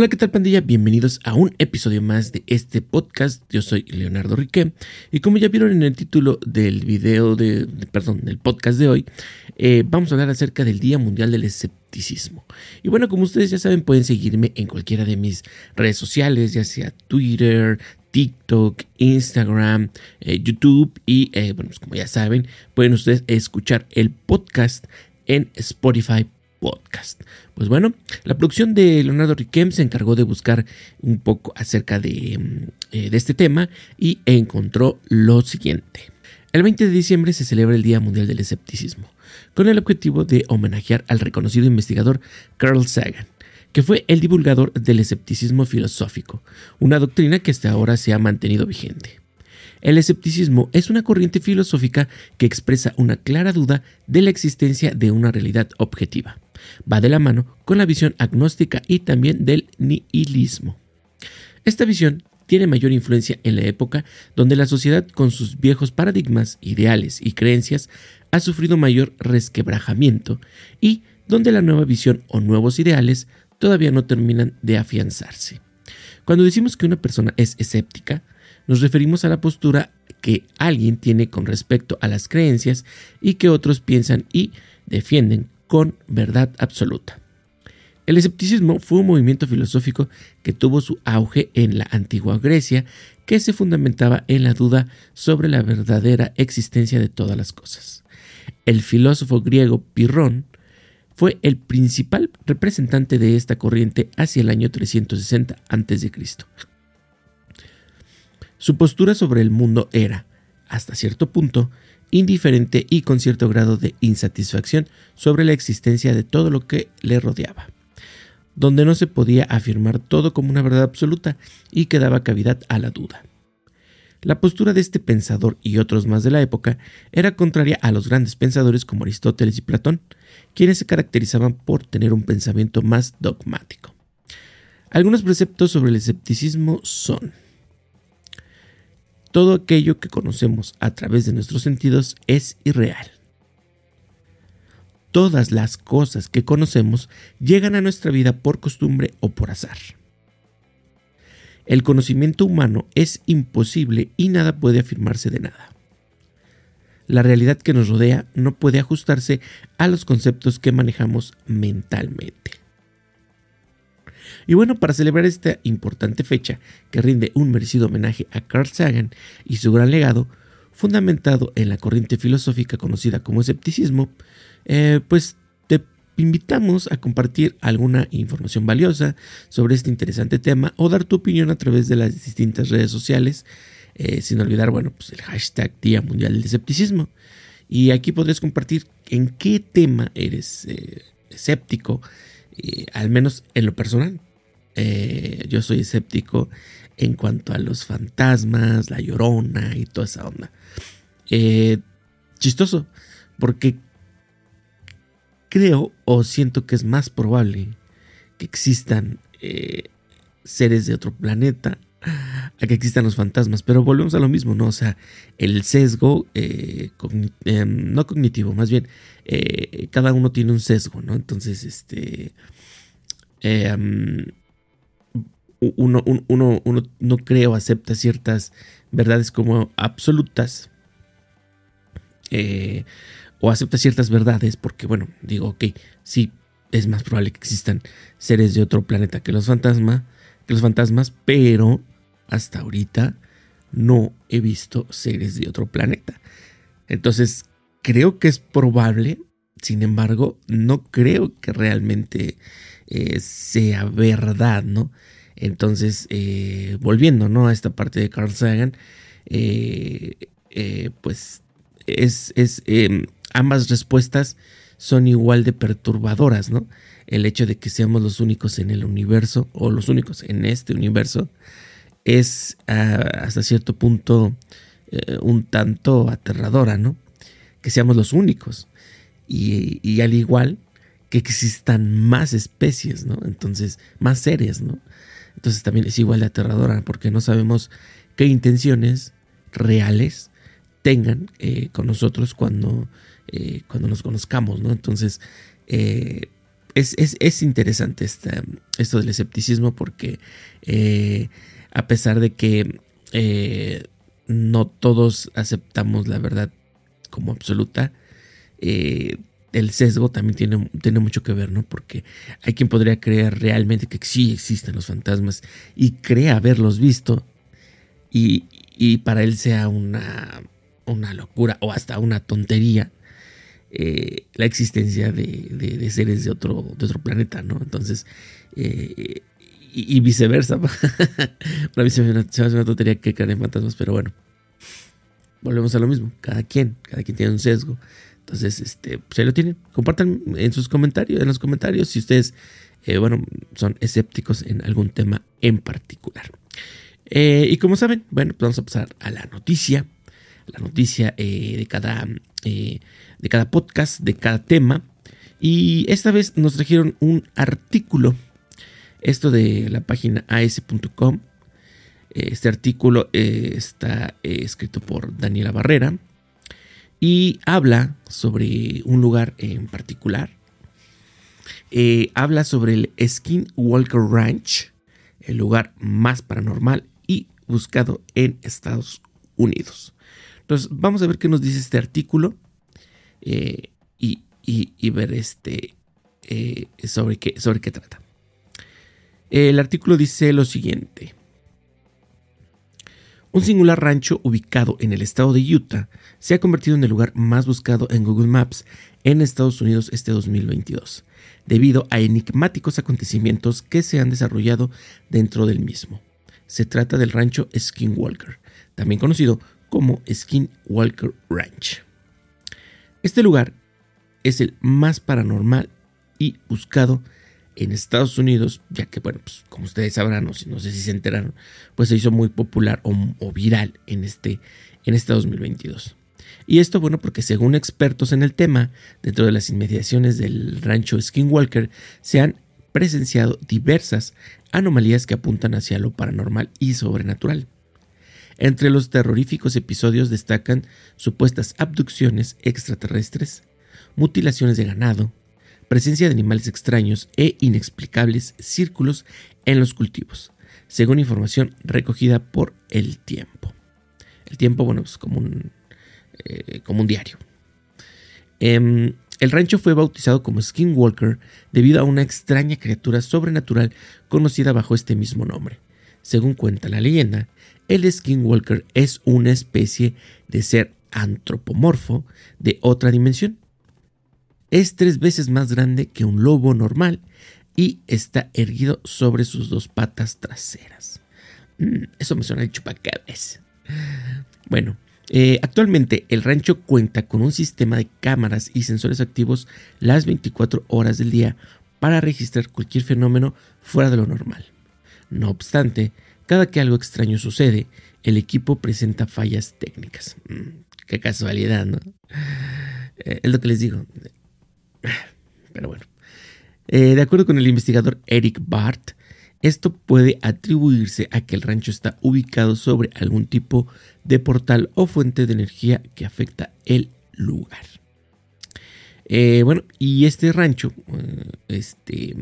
Hola, ¿qué tal pandilla? Bienvenidos a un episodio más de este podcast. Yo soy Leonardo Riquet y como ya vieron en el título del video de, perdón, del podcast de hoy, eh, vamos a hablar acerca del Día Mundial del Escepticismo. Y bueno, como ustedes ya saben, pueden seguirme en cualquiera de mis redes sociales, ya sea Twitter, TikTok, Instagram, eh, YouTube y eh, bueno, pues como ya saben, pueden ustedes escuchar el podcast en Spotify podcast. Pues bueno, la producción de Leonardo Riquem se encargó de buscar un poco acerca de, mm, eh, de, este tema y encontró lo siguiente. El 20 de diciembre se celebra el Día Mundial del Escepticismo, con el objetivo de homenajear al reconocido investigador Carl Sagan, que fue el divulgador del escepticismo filosófico, una doctrina que hasta ahora se ha mantenido vigente. El escepticismo es una corriente filosófica que expresa una clara duda de la existencia de una realidad objetiva. Va de la mano con la visión agnóstica y también del nihilismo. Esta visión tiene mayor influencia en la época donde la sociedad con sus viejos paradigmas, ideales y creencias ha sufrido mayor resquebrajamiento y donde la nueva visión o nuevos ideales todavía no terminan de afianzarse. Cuando decimos que una persona es escéptica, nos referimos a la postura que alguien tiene con respecto a las creencias y que otros piensan y defienden con verdad absoluta. El escepticismo fue un movimiento filosófico que tuvo su auge en la antigua Grecia, que se fundamentaba en la duda sobre la verdadera existencia de todas las cosas. El filósofo griego Pirrón fue el principal representante de esta corriente hacia el año 360 a.C. Su postura sobre el mundo era, hasta cierto punto, indiferente y con cierto grado de insatisfacción sobre la existencia de todo lo que le rodeaba, donde no se podía afirmar todo como una verdad absoluta y que daba cavidad a la duda. La postura de este pensador y otros más de la época era contraria a los grandes pensadores como Aristóteles y Platón, quienes se caracterizaban por tener un pensamiento más dogmático. Algunos preceptos sobre el escepticismo son todo aquello que conocemos a través de nuestros sentidos es irreal. Todas las cosas que conocemos llegan a nuestra vida por costumbre o por azar. El conocimiento humano es imposible y nada puede afirmarse de nada. La realidad que nos rodea no puede ajustarse a los conceptos que manejamos mentalmente. Y bueno, para celebrar esta importante fecha, que rinde un merecido homenaje a Carl Sagan y su gran legado, fundamentado en la corriente filosófica conocida como escepticismo, eh, pues te invitamos a compartir alguna información valiosa sobre este interesante tema o dar tu opinión a través de las distintas redes sociales, eh, sin olvidar, bueno, pues el hashtag Día Mundial del Escepticismo. Y aquí podrías compartir en qué tema eres eh, escéptico, al menos en lo personal. Eh, yo soy escéptico en cuanto a los fantasmas, la llorona y toda esa onda. Eh, chistoso, porque creo o siento que es más probable que existan eh, seres de otro planeta a que existan los fantasmas, pero volvemos a lo mismo, ¿no? O sea, el sesgo, no cognitivo, más bien, cada uno tiene un sesgo, ¿no? Entonces, este, uno, uno, no cree o acepta ciertas verdades como absolutas. Eh, o acepta ciertas verdades porque, bueno, digo, ok, sí, es más probable que existan seres de otro planeta que los fantasmas, que los fantasmas, pero hasta ahorita no he visto seres de otro planeta. Entonces, creo que es probable, sin embargo, no creo que realmente eh, sea verdad, ¿no? Entonces, eh, volviendo ¿no? a esta parte de Carl Sagan, eh, eh, pues es, em, ambas respuestas son igual de perturbadoras, ¿no? El hecho de que seamos los únicos en el universo o los únicos en este universo es ah, hasta cierto punto un tanto aterradora, ¿no? Que seamos los únicos. Y, y, al igual que existan más especies, ¿no? Entonces, más seres, ¿no? Entonces también es igual de aterradora porque no sabemos qué intenciones reales tengan eh, con nosotros cuando, eh, cuando nos conozcamos, ¿no? Entonces, eh, es, interesante esto del escepticismo porque a pesar de que no todos aceptamos la verdad como absoluta, el sesgo también tiene, tiene, mucho que ver, ¿no? Porque hay quien podría creer realmente que sí existen los fantasmas y cree haberlos visto y, para él sea una, una, locura o hasta una tontería eh, la existencia de, seres de otro, de otro planeta, ¿no? Entonces, eh, y, viceversa. para mí se me, hace una tontería que crean en fantasmas, pero bueno, volvemos a lo mismo. Cada quien, cada quien tiene un sesgo. Entonces, este, pues lo tienen. Compartan en sus comentarios, en los comentarios, si ustedes, eh, bueno, son escépticos en algún tema en particular. y como saben, bueno, pues vamos a pasar a la noticia. La noticia de cada de cada podcast, de cada tema. Y esta vez nos trajeron un artículo, esto de la página as.com. Este artículo eh, está eh, escrito por Daniela Barrera y habla sobre un lugar en particular. Eh, habla sobre el Skinwalker Ranch, el lugar más paranormal y buscado en Estados Unidos. Entonces, vamos a ver qué nos dice este artículo. Eh, y, ver este, eh, sobre, qué, sobre qué trata. El artículo dice lo siguiente. Un singular rancho ubicado en el estado de Utah se ha convertido en el lugar más buscado en Google Maps en Estados Unidos este 2022, debido a enigmáticos acontecimientos que se han desarrollado dentro del mismo. Se trata del rancho Skinwalker, también conocido como Skinwalker Ranch. Este lugar es el más paranormal y buscado en Estados Unidos, ya que, bueno, pues, como ustedes sabrán, o si, no sé si se enteraron, pues se hizo muy popular o, viral en este, en este 2022. Y esto, bueno, porque según expertos en el tema, dentro de las inmediaciones del rancho Skinwalker se han presenciado diversas anomalías que apuntan hacia lo paranormal y sobrenatural. Entre los terroríficos episodios destacan supuestas abducciones extraterrestres, mutilaciones de ganado, presencia de animales extraños e inexplicables círculos en los cultivos, según información recogida por El Tiempo. El Tiempo, bueno, es como un, eh, como un diario. Em, el rancho fue bautizado como Skinwalker debido a una extraña criatura sobrenatural conocida bajo este mismo nombre. Según cuenta la leyenda, el skinwalker es una especie de ser antropomorfo de otra dimensión. Es tres veces más grande que un lobo normal y está erguido sobre sus dos patas traseras. Mm, eso me suena el chupacabras. Bueno, eh, actualmente el rancho cuenta con un sistema de cámaras y sensores activos las 24 horas del día para registrar cualquier fenómeno fuera de lo normal. No obstante, cada que algo extraño sucede, el equipo presenta fallas técnicas. Mm, qué casualidad, ¿no? Eh, es lo que les digo. Pero bueno. Eh, de acuerdo con el investigador Eric Bart, esto puede atribuirse a que el rancho está ubicado sobre algún tipo de portal o fuente de energía que afecta el lugar. Eh, bueno, y este rancho, este,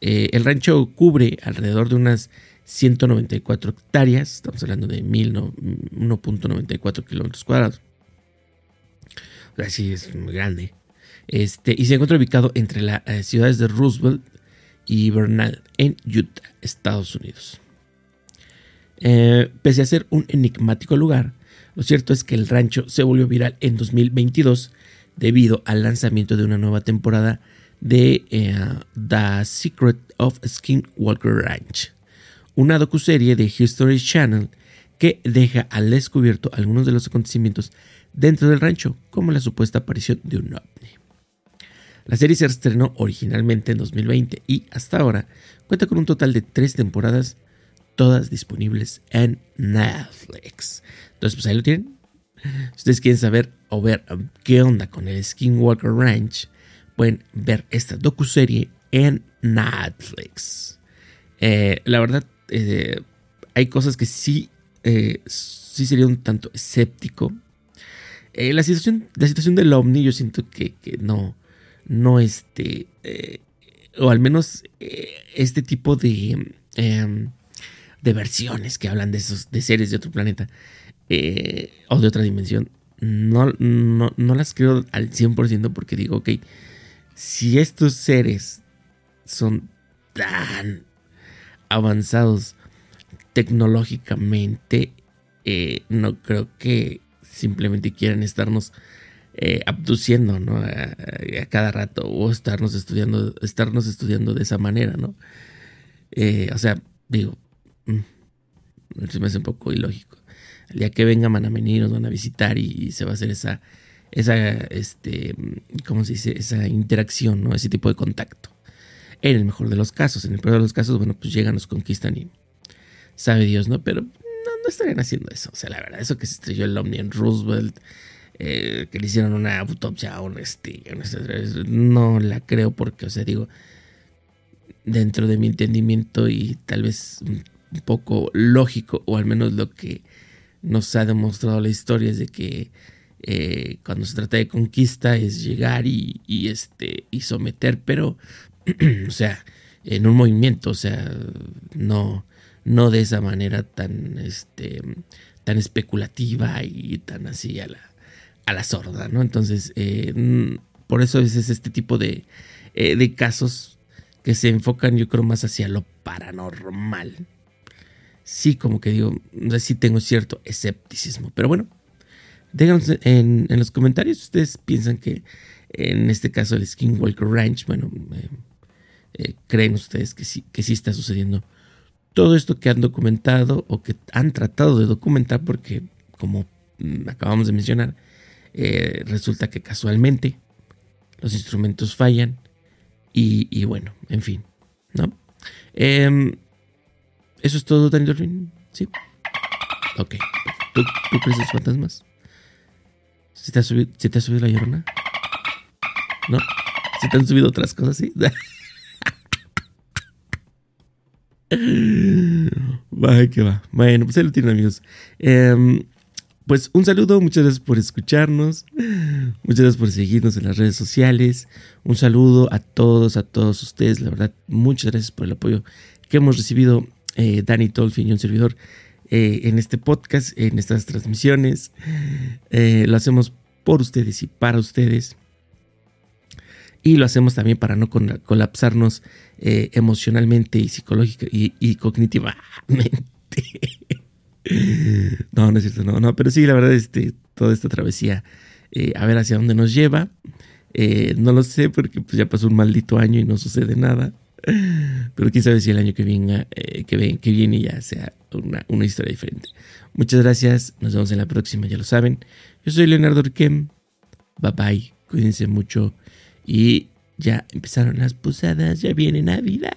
el rancho cubre alrededor de unas 194 hectáreas, estamos hablando de 1.94 kilómetros cuadrados. Así es muy grande. Este, y se encuentra ubicado entre las eh, ciudades de Roosevelt y Bernal, en Utah, Estados Unidos. Eh, pese a ser un enigmático lugar, lo cierto es que el rancho se volvió viral en 2022 debido al lanzamiento de una nueva temporada de eh, The Secret of Skinwalker Ranch, una docuserie de History Channel que deja al descubierto algunos de los acontecimientos dentro del rancho, como la supuesta aparición de un ovni. La serie se estrenó originalmente en 2020 y hasta ahora cuenta con un total de tres temporadas, todas disponibles en Netflix. Entonces, pues ahí lo tienen. Si ustedes quieren saber o ver um, qué onda con el Skinwalker Ranch, pueden ver esta docuserie en Netflix. Eh, la verdad, eh, hay cosas que sí, eh, sí sería un tanto escéptico. La, situación, la situación del ovni yo siento que, no, no este, eh, o al menos eh, este tipo de, em, de versiones que hablan de esos, de seres de otro planeta eh, o de otra dimensión, no, no, no las creo al 100% porque digo, ok, si estos seres son tan avanzados tecnológicamente, no creo que simplemente quieran estarnos eh, abduciendo, ¿no? A, cada rato o estarnos estudiando, estarnos estudiando de esa manera, ¿no? Eh, o sea, digo, mm, me hace un poco ilógico. El día que venga Manamení nos van a visitar y, se va a hacer esa, esa, este, ¿cómo se dice? Esa interacción, ¿no? Ese tipo de contacto. En el mejor de los casos, en el peor de los casos, bueno, pues llegan, nos conquistan y sabe Dios, ¿no? Pero no estarían haciendo eso. O sea, la verdad, eso que se estrelló el Omni en Roosevelt, eh, que le hicieron una autopsia a este, no la creo porque, o sea, digo, dentro de mi entendimiento y tal vez un poco lógico, o al menos lo que nos ha demostrado la historia es de que eh, cuando se trata de conquista es llegar y, este, y someter, pero, o sea, en un movimiento, o sea, no, no de esa manera tan, este, tan especulativa y tan así a la, a la sorda, ¿no? Entonces, eh, mm, por eso es, este tipo de, eh, de casos que se enfocan, yo creo, más hacia lo paranormal. Sí, como que digo, sí tengo cierto escepticismo, pero bueno, déjanos en, los comentarios si ustedes piensan que en este caso el Skinwalker Ranch, bueno, eh, creen ustedes que sí, que sí está sucediendo todo esto que han documentado o que han tratado de documentar, porque como mm, acabamos de mencionar, eh, resulta que casualmente los instrumentos fallan y, bueno, en fin, ¿no? Em, ¿Eso es todo, Daniel Dolphin? Sí. Ok. ¿Tú, crees en fantasmas? ¿Se te, ha subido, ¿Se te ha subido la llorona? ¿No? ¿Se te han subido otras cosas, sí? Va, que va. Bueno, pues ahí lo tienen, amigos. Eh, pues un saludo, muchas gracias por escucharnos, muchas gracias por seguirnos en las redes sociales, un saludo a todos, a todos ustedes, la verdad, muchas gracias por el apoyo que hemos recibido eh, Dani Tolfin y un servidor eh, en este podcast, en estas transmisiones, eh, lo hacemos por ustedes y para ustedes. Y lo hacemos también para no colapsarnos emocionalmente y psicológica y cognitivamente. No, no es cierto, no, no, pero sí, la verdad, este, toda esta travesía, eh, a ver hacia dónde nos lleva. Eh, no lo sé porque pues, ya pasó un maldito año y no sucede nada. Pero quién sabe si el año que, venga, eh, que, que viene ya sea una, una, historia diferente. Muchas gracias, nos vemos en la próxima, ya lo saben. Yo soy Leonardo Riquem. Bye bye, cuídense mucho. Y ya empezaron las posadas, ya viene Navidad.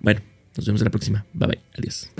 Bueno, nos vemos en la próxima. Bye bye, adiós.